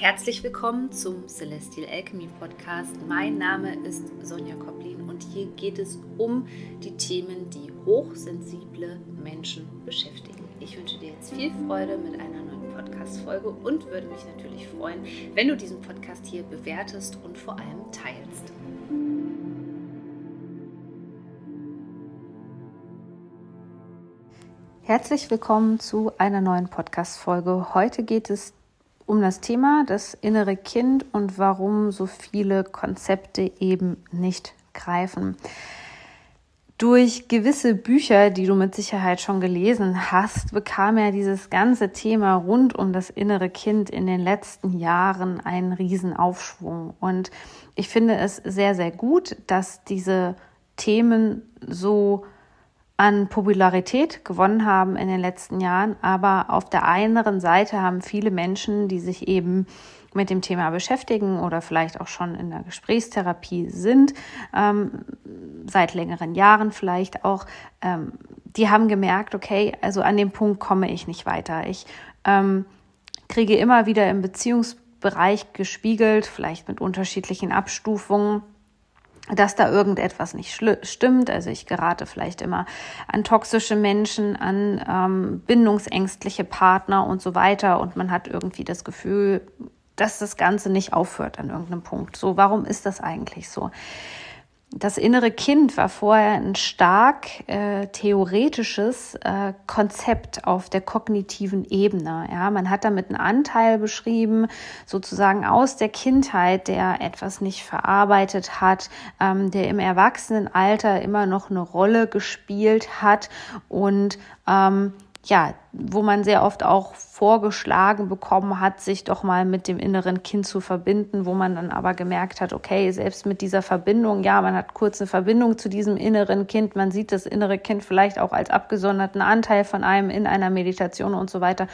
Herzlich willkommen zum Celestial Alchemy Podcast. Mein Name ist Sonja Koplin und hier geht es um die Themen, die hochsensible Menschen beschäftigen. Ich wünsche dir jetzt viel Freude mit einer neuen Podcast-Folge und würde mich natürlich freuen, wenn du diesen Podcast hier bewertest und vor allem teilst. Herzlich willkommen zu einer neuen Podcast-Folge. Heute geht es um das Thema das innere Kind und warum so viele Konzepte eben nicht greifen. Durch gewisse Bücher, die du mit Sicherheit schon gelesen hast, bekam ja dieses ganze Thema rund um das innere Kind in den letzten Jahren einen Riesenaufschwung. Und ich finde es sehr, sehr gut, dass diese Themen so an Popularität gewonnen haben in den letzten Jahren. Aber auf der anderen Seite haben viele Menschen, die sich eben mit dem Thema beschäftigen oder vielleicht auch schon in der Gesprächstherapie sind, ähm, seit längeren Jahren vielleicht auch, ähm, die haben gemerkt, okay, also an dem Punkt komme ich nicht weiter. Ich ähm, kriege immer wieder im Beziehungsbereich gespiegelt, vielleicht mit unterschiedlichen Abstufungen, dass da irgendetwas nicht stimmt. Also ich gerate vielleicht immer an toxische Menschen, an ähm, bindungsängstliche Partner und so weiter. Und man hat irgendwie das Gefühl, dass das Ganze nicht aufhört an irgendeinem Punkt. So, warum ist das eigentlich so? Das innere Kind war vorher ein stark äh, theoretisches äh, Konzept auf der kognitiven Ebene. Ja, man hat damit einen Anteil beschrieben, sozusagen aus der Kindheit, der etwas nicht verarbeitet hat, ähm, der im Erwachsenenalter immer noch eine Rolle gespielt hat und ähm, ja, wo man sehr oft auch vorgeschlagen bekommen hat, sich doch mal mit dem inneren Kind zu verbinden, wo man dann aber gemerkt hat, okay, selbst mit dieser Verbindung, ja, man hat kurz eine Verbindung zu diesem inneren Kind, man sieht das innere Kind vielleicht auch als abgesonderten Anteil von einem in einer Meditation und so weiter.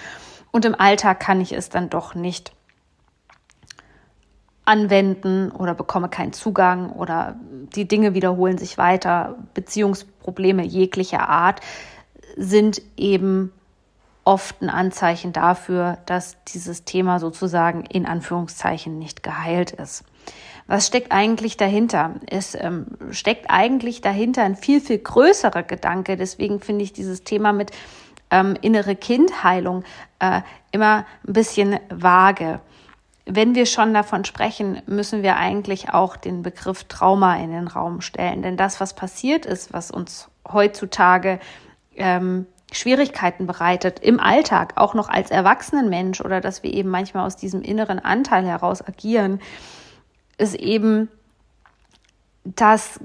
Und im Alltag kann ich es dann doch nicht anwenden oder bekomme keinen Zugang oder die Dinge wiederholen sich weiter, Beziehungsprobleme jeglicher Art sind eben oft ein Anzeichen dafür, dass dieses Thema sozusagen in Anführungszeichen nicht geheilt ist. Was steckt eigentlich dahinter? Es ähm, steckt eigentlich dahinter ein viel, viel größerer Gedanke. Deswegen finde ich dieses Thema mit ähm, innere Kindheilung äh, immer ein bisschen vage. Wenn wir schon davon sprechen, müssen wir eigentlich auch den Begriff Trauma in den Raum stellen. Denn das, was passiert ist, was uns heutzutage ähm, Schwierigkeiten bereitet im Alltag, auch noch als Erwachsenenmensch oder dass wir eben manchmal aus diesem inneren Anteil heraus agieren, ist eben, dass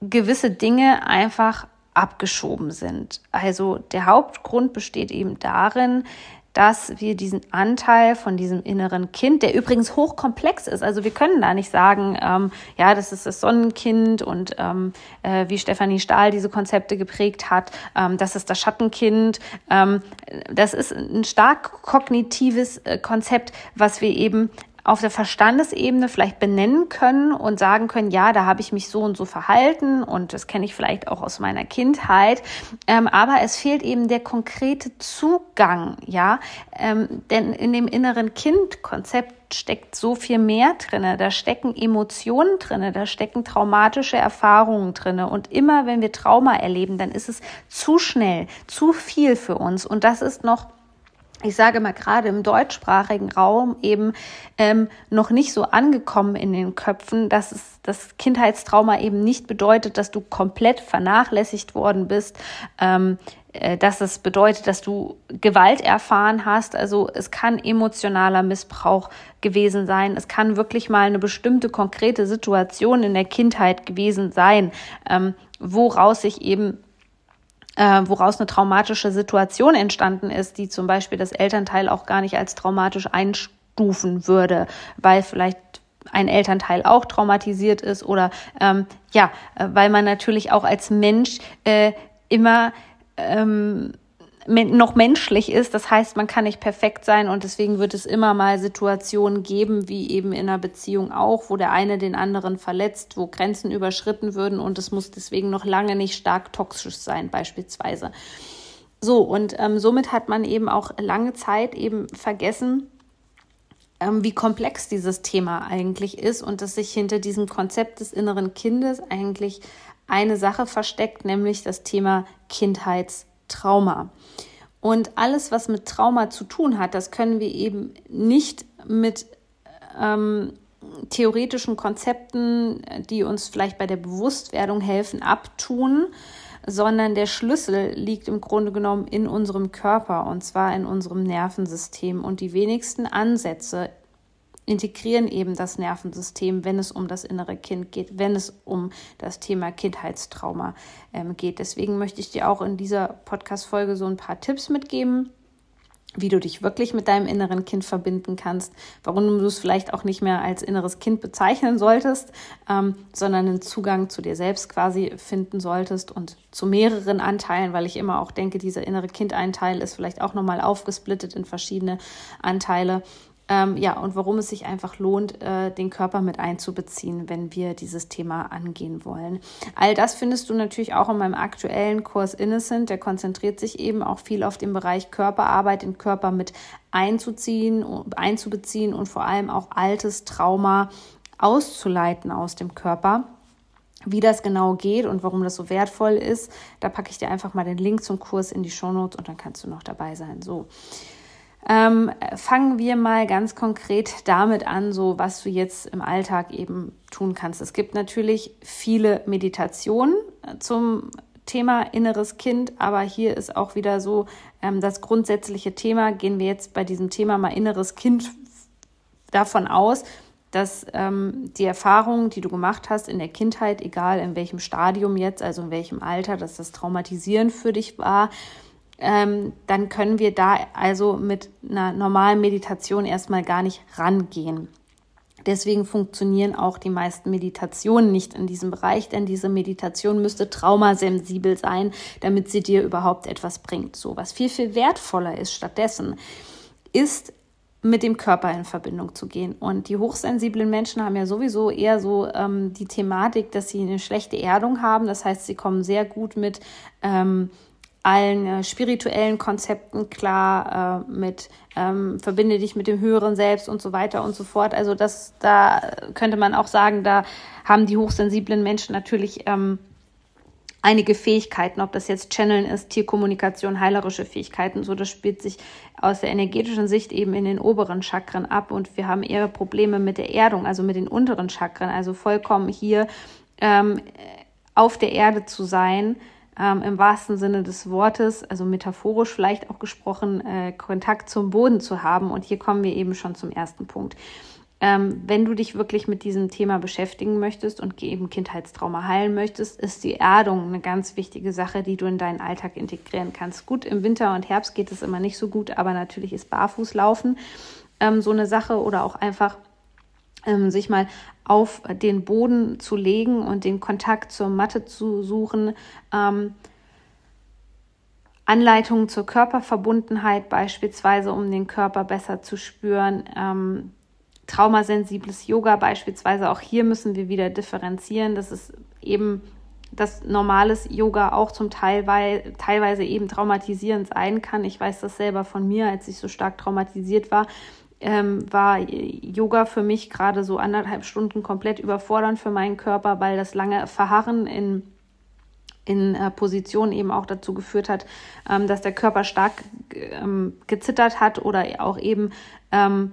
gewisse Dinge einfach abgeschoben sind. Also der Hauptgrund besteht eben darin, dass wir diesen Anteil von diesem inneren Kind, der übrigens hochkomplex ist, also wir können da nicht sagen, ähm, ja, das ist das Sonnenkind und ähm, äh, wie Stefanie Stahl diese Konzepte geprägt hat, ähm, das ist das Schattenkind. Ähm, das ist ein stark kognitives äh, Konzept, was wir eben auf der Verstandesebene vielleicht benennen können und sagen können, ja, da habe ich mich so und so verhalten und das kenne ich vielleicht auch aus meiner Kindheit. Ähm, aber es fehlt eben der konkrete Zugang, ja, ähm, denn in dem inneren Kind-Konzept steckt so viel mehr drinne. Da stecken Emotionen drinne, da stecken traumatische Erfahrungen drinne. Und immer wenn wir Trauma erleben, dann ist es zu schnell, zu viel für uns. Und das ist noch ich sage mal gerade im deutschsprachigen Raum eben ähm, noch nicht so angekommen in den Köpfen, dass es das Kindheitstrauma eben nicht bedeutet, dass du komplett vernachlässigt worden bist, ähm, äh, dass es bedeutet, dass du Gewalt erfahren hast. Also es kann emotionaler Missbrauch gewesen sein. Es kann wirklich mal eine bestimmte konkrete Situation in der Kindheit gewesen sein, ähm, woraus sich eben äh, woraus eine traumatische Situation entstanden ist, die zum Beispiel das Elternteil auch gar nicht als traumatisch einstufen würde, weil vielleicht ein Elternteil auch traumatisiert ist oder ähm, ja, äh, weil man natürlich auch als Mensch äh, immer ähm, noch menschlich ist. Das heißt, man kann nicht perfekt sein und deswegen wird es immer mal Situationen geben, wie eben in einer Beziehung auch, wo der eine den anderen verletzt, wo Grenzen überschritten würden und es muss deswegen noch lange nicht stark toxisch sein, beispielsweise. So, und ähm, somit hat man eben auch lange Zeit eben vergessen, ähm, wie komplex dieses Thema eigentlich ist und dass sich hinter diesem Konzept des inneren Kindes eigentlich eine Sache versteckt, nämlich das Thema Kindheitstrauma. Und alles, was mit Trauma zu tun hat, das können wir eben nicht mit ähm, theoretischen Konzepten, die uns vielleicht bei der Bewusstwerdung helfen, abtun, sondern der Schlüssel liegt im Grunde genommen in unserem Körper und zwar in unserem Nervensystem. Und die wenigsten Ansätze integrieren eben das Nervensystem, wenn es um das innere Kind geht, wenn es um das Thema Kindheitstrauma ähm, geht. Deswegen möchte ich dir auch in dieser Podcast-Folge so ein paar Tipps mitgeben, wie du dich wirklich mit deinem inneren Kind verbinden kannst, warum du es vielleicht auch nicht mehr als inneres Kind bezeichnen solltest, ähm, sondern einen Zugang zu dir selbst quasi finden solltest und zu mehreren Anteilen, weil ich immer auch denke, dieser innere Kindeinteil ist vielleicht auch nochmal aufgesplittet in verschiedene Anteile ähm, ja, und warum es sich einfach lohnt, äh, den Körper mit einzubeziehen, wenn wir dieses Thema angehen wollen. All das findest du natürlich auch in meinem aktuellen Kurs Innocent. Der konzentriert sich eben auch viel auf den Bereich Körperarbeit, den Körper mit einzuziehen, einzubeziehen und vor allem auch altes Trauma auszuleiten aus dem Körper. Wie das genau geht und warum das so wertvoll ist, da packe ich dir einfach mal den Link zum Kurs in die Shownotes und dann kannst du noch dabei sein. So. Ähm, fangen wir mal ganz konkret damit an, so was du jetzt im Alltag eben tun kannst. Es gibt natürlich viele Meditationen äh, zum Thema inneres Kind, aber hier ist auch wieder so ähm, das grundsätzliche Thema. Gehen wir jetzt bei diesem Thema mal inneres Kind davon aus, dass ähm, die Erfahrungen, die du gemacht hast in der Kindheit, egal in welchem Stadium jetzt, also in welchem Alter, dass das traumatisierend für dich war, ähm, dann können wir da also mit einer normalen Meditation erstmal gar nicht rangehen. Deswegen funktionieren auch die meisten Meditationen nicht in diesem Bereich, denn diese Meditation müsste traumasensibel sein, damit sie dir überhaupt etwas bringt. So, was viel, viel wertvoller ist stattdessen, ist mit dem Körper in Verbindung zu gehen. Und die hochsensiblen Menschen haben ja sowieso eher so ähm, die Thematik, dass sie eine schlechte Erdung haben. Das heißt, sie kommen sehr gut mit ähm, allen äh, spirituellen Konzepten klar, äh, mit ähm, verbinde dich mit dem höheren Selbst und so weiter und so fort. Also das, da könnte man auch sagen, da haben die hochsensiblen Menschen natürlich ähm, einige Fähigkeiten, ob das jetzt Channeln ist, Tierkommunikation, heilerische Fähigkeiten, so das spielt sich aus der energetischen Sicht eben in den oberen Chakren ab und wir haben eher Probleme mit der Erdung, also mit den unteren Chakren, also vollkommen hier ähm, auf der Erde zu sein, ähm, im wahrsten Sinne des Wortes, also metaphorisch vielleicht auch gesprochen, äh, Kontakt zum Boden zu haben. Und hier kommen wir eben schon zum ersten Punkt. Ähm, wenn du dich wirklich mit diesem Thema beschäftigen möchtest und eben Kindheitstrauma heilen möchtest, ist die Erdung eine ganz wichtige Sache, die du in deinen Alltag integrieren kannst. Gut, im Winter und Herbst geht es immer nicht so gut, aber natürlich ist Barfußlaufen ähm, so eine Sache oder auch einfach ähm, sich mal auf den Boden zu legen und den Kontakt zur Matte zu suchen. Ähm, Anleitungen zur Körperverbundenheit beispielsweise, um den Körper besser zu spüren. Ähm, traumasensibles Yoga beispielsweise, auch hier müssen wir wieder differenzieren. Das ist eben dass normales Yoga auch zum Teil weil, teilweise eben traumatisierend sein kann. Ich weiß das selber von mir, als ich so stark traumatisiert war, ähm, war Yoga für mich gerade so anderthalb Stunden komplett überfordernd für meinen Körper, weil das lange Verharren in in äh, Position eben auch dazu geführt hat, ähm, dass der Körper stark ähm, gezittert hat oder auch eben ähm,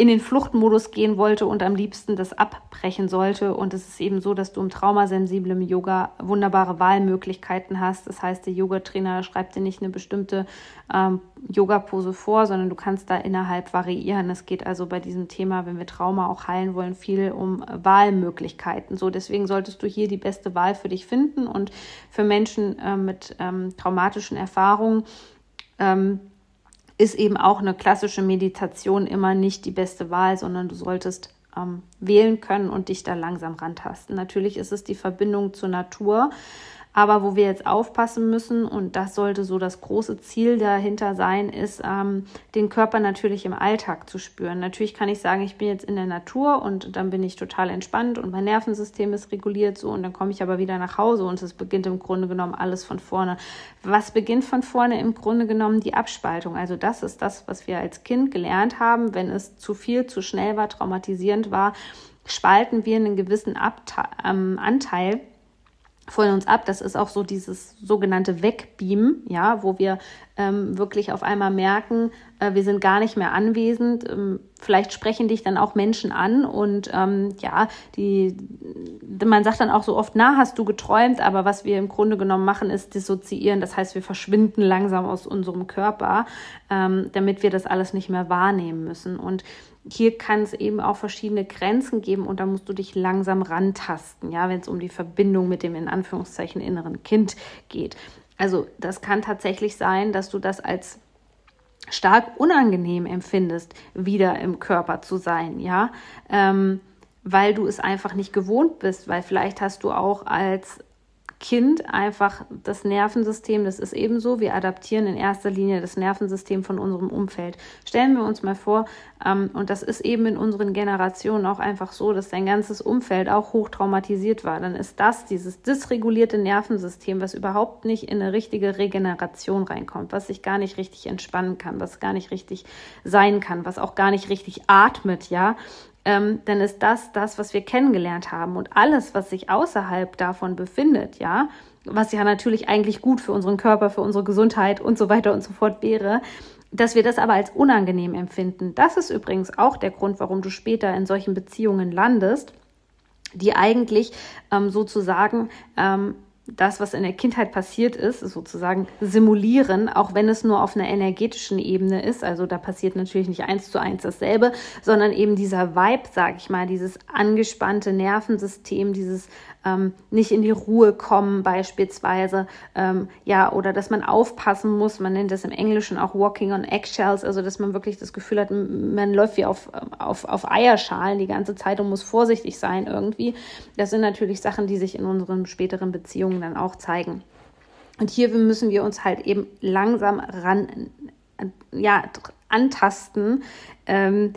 in den Fluchtmodus gehen wollte und am liebsten das abbrechen sollte. Und es ist eben so, dass du im traumasensiblen Yoga wunderbare Wahlmöglichkeiten hast. Das heißt, der Yogatrainer schreibt dir nicht eine bestimmte ähm, Yoga-Pose vor, sondern du kannst da innerhalb variieren. Es geht also bei diesem Thema, wenn wir Trauma auch heilen wollen, viel um Wahlmöglichkeiten. So, deswegen solltest du hier die beste Wahl für dich finden und für Menschen äh, mit ähm, traumatischen Erfahrungen. Ähm, ist eben auch eine klassische Meditation immer nicht die beste Wahl, sondern du solltest ähm, wählen können und dich da langsam rantasten. Natürlich ist es die Verbindung zur Natur. Aber wo wir jetzt aufpassen müssen, und das sollte so das große Ziel dahinter sein, ist, ähm, den Körper natürlich im Alltag zu spüren. Natürlich kann ich sagen, ich bin jetzt in der Natur und dann bin ich total entspannt und mein Nervensystem ist reguliert so und dann komme ich aber wieder nach Hause und es beginnt im Grunde genommen alles von vorne. Was beginnt von vorne? Im Grunde genommen die Abspaltung. Also das ist das, was wir als Kind gelernt haben, wenn es zu viel, zu schnell war, traumatisierend war, spalten wir einen gewissen Abte ähm, Anteil von uns ab. Das ist auch so dieses sogenannte Wegbeamen, ja, wo wir ähm, wirklich auf einmal merken, äh, wir sind gar nicht mehr anwesend. Ähm, vielleicht sprechen dich dann auch Menschen an und ähm, ja, die, man sagt dann auch so oft, na, hast du geträumt, aber was wir im Grunde genommen machen, ist dissoziieren. Das heißt, wir verschwinden langsam aus unserem Körper, ähm, damit wir das alles nicht mehr wahrnehmen müssen. Und hier kann es eben auch verschiedene Grenzen geben und da musst du dich langsam rantasten, ja, wenn es um die Verbindung mit dem in Anführungszeichen inneren Kind geht. Also das kann tatsächlich sein, dass du das als stark unangenehm empfindest, wieder im Körper zu sein, ja, ähm, weil du es einfach nicht gewohnt bist, weil vielleicht hast du auch als Kind einfach das Nervensystem, das ist ebenso, wir adaptieren in erster Linie das Nervensystem von unserem Umfeld. Stellen wir uns mal vor, ähm, und das ist eben in unseren Generationen auch einfach so, dass dein ganzes Umfeld auch hoch traumatisiert war, dann ist das dieses dysregulierte Nervensystem, was überhaupt nicht in eine richtige Regeneration reinkommt, was sich gar nicht richtig entspannen kann, was gar nicht richtig sein kann, was auch gar nicht richtig atmet, ja, ähm, dann ist das das, was wir kennengelernt haben. Und alles, was sich außerhalb davon befindet, ja, was ja natürlich eigentlich gut für unseren Körper, für unsere Gesundheit und so weiter und so fort wäre, dass wir das aber als unangenehm empfinden. Das ist übrigens auch der Grund, warum du später in solchen Beziehungen landest, die eigentlich ähm, sozusagen ähm, das, was in der Kindheit passiert ist, sozusagen simulieren, auch wenn es nur auf einer energetischen Ebene ist. Also da passiert natürlich nicht eins zu eins dasselbe, sondern eben dieser Vibe, sage ich mal, dieses angespannte Nervensystem, dieses ähm, nicht in die Ruhe kommen beispielsweise, ähm, ja, oder dass man aufpassen muss, man nennt das im Englischen auch Walking on Eggshells, also dass man wirklich das Gefühl hat, man läuft wie auf, auf, auf Eierschalen die ganze Zeit und muss vorsichtig sein irgendwie. Das sind natürlich Sachen, die sich in unseren späteren Beziehungen dann auch zeigen. Und hier müssen wir uns halt eben langsam ran, ja, antasten, ähm,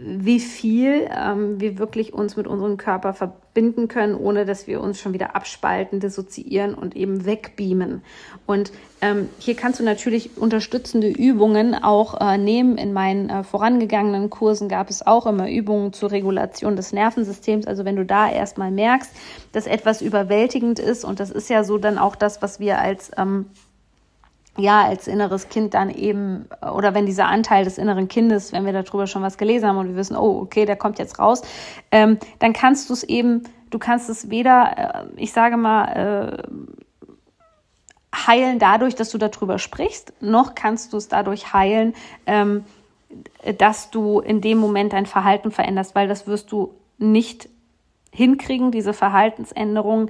wie viel ähm, wir wirklich uns mit unserem Körper verbinden können, ohne dass wir uns schon wieder abspalten, dissoziieren und eben wegbeamen. Und ähm, hier kannst du natürlich unterstützende Übungen auch äh, nehmen. In meinen äh, vorangegangenen Kursen gab es auch immer Übungen zur Regulation des Nervensystems. Also wenn du da erstmal merkst, dass etwas überwältigend ist, und das ist ja so dann auch das, was wir als ähm, ja, als inneres Kind dann eben, oder wenn dieser Anteil des inneren Kindes, wenn wir darüber schon was gelesen haben und wir wissen, oh, okay, der kommt jetzt raus, ähm, dann kannst du es eben, du kannst es weder, äh, ich sage mal, äh, heilen dadurch, dass du darüber sprichst, noch kannst du es dadurch heilen, ähm, dass du in dem Moment dein Verhalten veränderst, weil das wirst du nicht hinkriegen, diese Verhaltensänderung,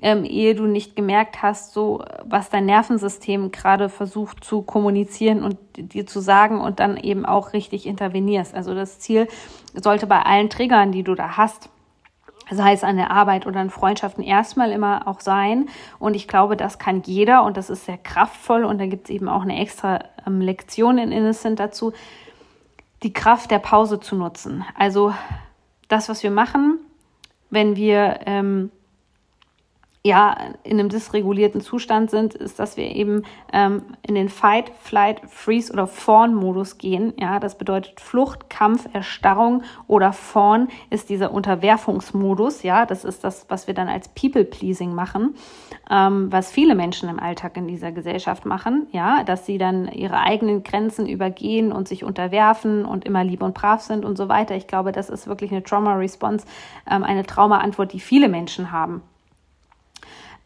ähm, ehe du nicht gemerkt hast, so was dein Nervensystem gerade versucht zu kommunizieren und dir zu sagen und dann eben auch richtig intervenierst. Also das Ziel sollte bei allen Triggern, die du da hast, sei es an der Arbeit oder in Freundschaften, erstmal immer auch sein. Und ich glaube, das kann jeder und das ist sehr kraftvoll und da gibt es eben auch eine extra ähm, Lektion in Innocent dazu, die Kraft der Pause zu nutzen. Also das, was wir machen, wenn wir ähm, ja in einem dysregulierten Zustand sind, ist, dass wir eben ähm, in den Fight, Flight, Freeze oder Fawn-Modus gehen. Ja, das bedeutet Flucht, Kampf, Erstarrung oder Fawn ist dieser Unterwerfungsmodus. Ja, das ist das, was wir dann als People-Pleasing machen, ähm, was viele Menschen im Alltag in dieser Gesellschaft machen. Ja, dass sie dann ihre eigenen Grenzen übergehen und sich unterwerfen und immer lieb und brav sind und so weiter. Ich glaube, das ist wirklich eine Trauma-Response, ähm, eine Trauma-Antwort, die viele Menschen haben.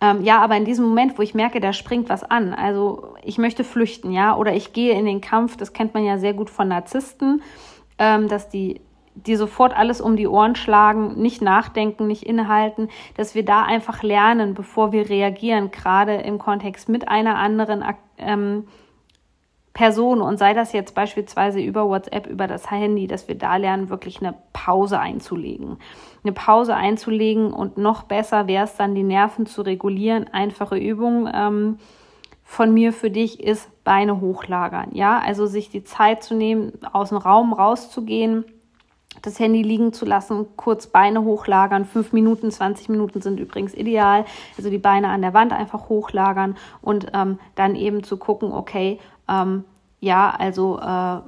Ähm, ja, aber in diesem Moment, wo ich merke, da springt was an, also ich möchte flüchten, ja, oder ich gehe in den Kampf, das kennt man ja sehr gut von Narzissten, ähm, dass die die sofort alles um die Ohren schlagen, nicht nachdenken, nicht innehalten, dass wir da einfach lernen, bevor wir reagieren, gerade im Kontext mit einer anderen ähm, Person und sei das jetzt beispielsweise über WhatsApp, über das Handy, dass wir da lernen, wirklich eine Pause einzulegen. Eine Pause einzulegen und noch besser wäre es dann, die Nerven zu regulieren. Einfache Übung ähm, von mir für dich ist Beine hochlagern. Ja, also sich die Zeit zu nehmen, aus dem Raum rauszugehen, das Handy liegen zu lassen, kurz Beine hochlagern. Fünf Minuten, 20 Minuten sind übrigens ideal. Also die Beine an der Wand einfach hochlagern und ähm, dann eben zu gucken, okay, ähm, ja, also äh,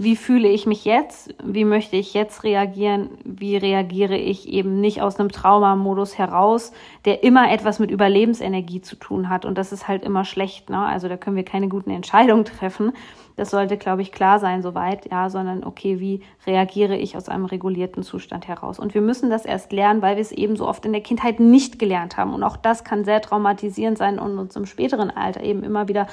wie fühle ich mich jetzt? Wie möchte ich jetzt reagieren? Wie reagiere ich eben nicht aus einem Traumamodus heraus, der immer etwas mit Überlebensenergie zu tun hat? Und das ist halt immer schlecht. Ne? Also da können wir keine guten Entscheidungen treffen. Das sollte, glaube ich, klar sein soweit, ja, sondern okay, wie reagiere ich aus einem regulierten Zustand heraus? Und wir müssen das erst lernen, weil wir es eben so oft in der Kindheit nicht gelernt haben. Und auch das kann sehr traumatisierend sein und uns im späteren Alter eben immer wieder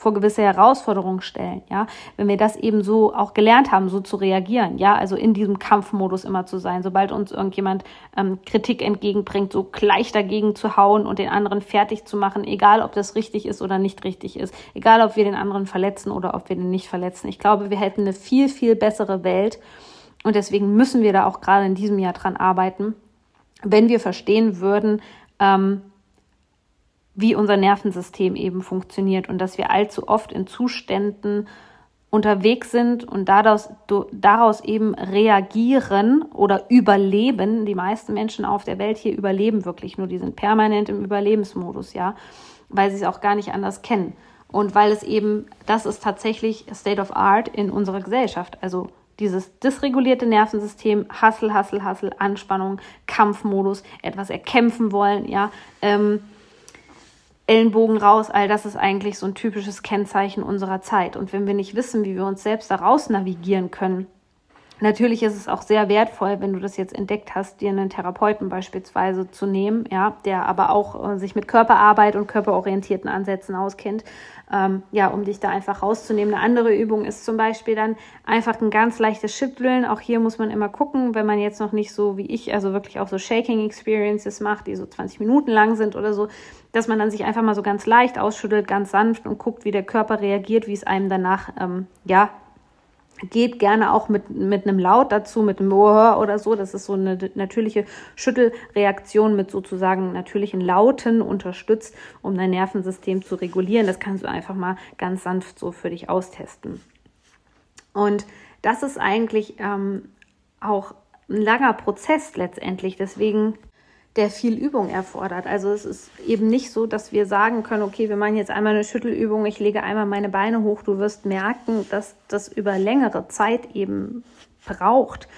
vor gewisse Herausforderungen stellen, ja. Wenn wir das eben so auch gelernt haben, so zu reagieren, ja, also in diesem Kampfmodus immer zu sein, sobald uns irgendjemand ähm, Kritik entgegenbringt, so gleich dagegen zu hauen und den anderen fertig zu machen, egal ob das richtig ist oder nicht richtig ist, egal ob wir den anderen verletzen oder ob wir den nicht verletzen. Ich glaube, wir hätten eine viel, viel bessere Welt und deswegen müssen wir da auch gerade in diesem Jahr dran arbeiten, wenn wir verstehen würden, ähm, wie unser Nervensystem eben funktioniert und dass wir allzu oft in Zuständen unterwegs sind und daraus, daraus eben reagieren oder überleben. Die meisten Menschen auf der Welt hier überleben wirklich nur, die sind permanent im Überlebensmodus, ja, weil sie es auch gar nicht anders kennen. Und weil es eben, das ist tatsächlich State of Art in unserer Gesellschaft. Also dieses dysregulierte Nervensystem, Hassel, Hassel, Hassel, Anspannung, Kampfmodus, etwas erkämpfen wollen, ja, ähm, Ellenbogen raus, all das ist eigentlich so ein typisches Kennzeichen unserer Zeit. Und wenn wir nicht wissen, wie wir uns selbst daraus navigieren können, Natürlich ist es auch sehr wertvoll, wenn du das jetzt entdeckt hast, dir einen Therapeuten beispielsweise zu nehmen, ja, der aber auch äh, sich mit Körperarbeit und körperorientierten Ansätzen auskennt, ähm, ja, um dich da einfach rauszunehmen. Eine andere Übung ist zum Beispiel dann einfach ein ganz leichtes Schütteln. Auch hier muss man immer gucken, wenn man jetzt noch nicht so wie ich, also wirklich auch so Shaking Experiences macht, die so 20 Minuten lang sind oder so, dass man dann sich einfach mal so ganz leicht ausschüttelt, ganz sanft und guckt, wie der Körper reagiert, wie es einem danach, ähm, ja, geht gerne auch mit, mit einem Laut dazu, mit einem Ohr oder so. Das ist so eine natürliche Schüttelreaktion mit sozusagen natürlichen Lauten unterstützt, um dein Nervensystem zu regulieren. Das kannst du einfach mal ganz sanft so für dich austesten. Und das ist eigentlich ähm, auch ein langer Prozess letztendlich. Deswegen der viel Übung erfordert. Also es ist eben nicht so, dass wir sagen können, okay, wir machen jetzt einmal eine Schüttelübung, ich lege einmal meine Beine hoch. Du wirst merken, dass das über längere Zeit eben braucht,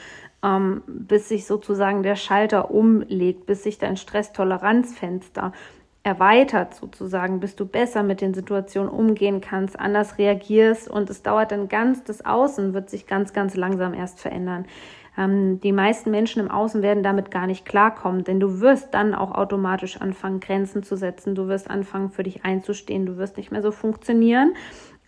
ähm, bis sich sozusagen der Schalter umlegt, bis sich dein Stresstoleranzfenster erweitert sozusagen, bis du besser mit den Situationen umgehen kannst, anders reagierst und es dauert dann ganz, das Außen wird sich ganz, ganz langsam erst verändern. Ähm, die meisten Menschen im Außen werden damit gar nicht klarkommen, denn du wirst dann auch automatisch anfangen, Grenzen zu setzen. Du wirst anfangen, für dich einzustehen. Du wirst nicht mehr so funktionieren.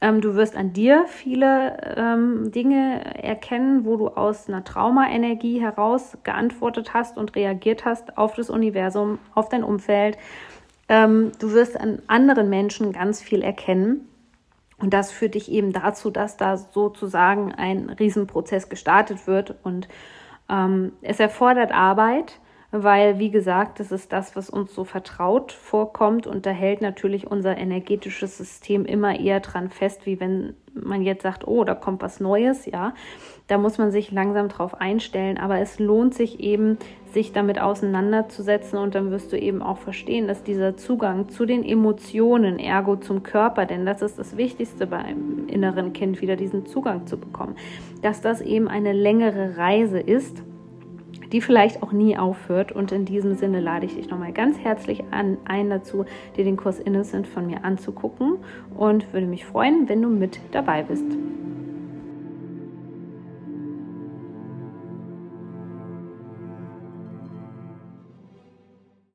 Ähm, du wirst an dir viele ähm, Dinge erkennen, wo du aus einer Traumaenergie heraus geantwortet hast und reagiert hast auf das Universum, auf dein Umfeld. Ähm, du wirst an anderen Menschen ganz viel erkennen. Und das führt dich eben dazu, dass da sozusagen ein Riesenprozess gestartet wird. Und ähm, es erfordert Arbeit, weil, wie gesagt, das ist das, was uns so vertraut vorkommt und da hält natürlich unser energetisches System immer eher dran fest, wie wenn man jetzt sagt, oh, da kommt was Neues, ja. Da muss man sich langsam drauf einstellen, aber es lohnt sich eben, sich damit auseinanderzusetzen und dann wirst du eben auch verstehen, dass dieser Zugang zu den Emotionen, ergo zum Körper, denn das ist das Wichtigste beim inneren Kind, wieder diesen Zugang zu bekommen, dass das eben eine längere Reise ist die vielleicht auch nie aufhört. Und in diesem Sinne lade ich dich nochmal ganz herzlich an, ein dazu, dir den Kurs Innocent von mir anzugucken und würde mich freuen, wenn du mit dabei bist.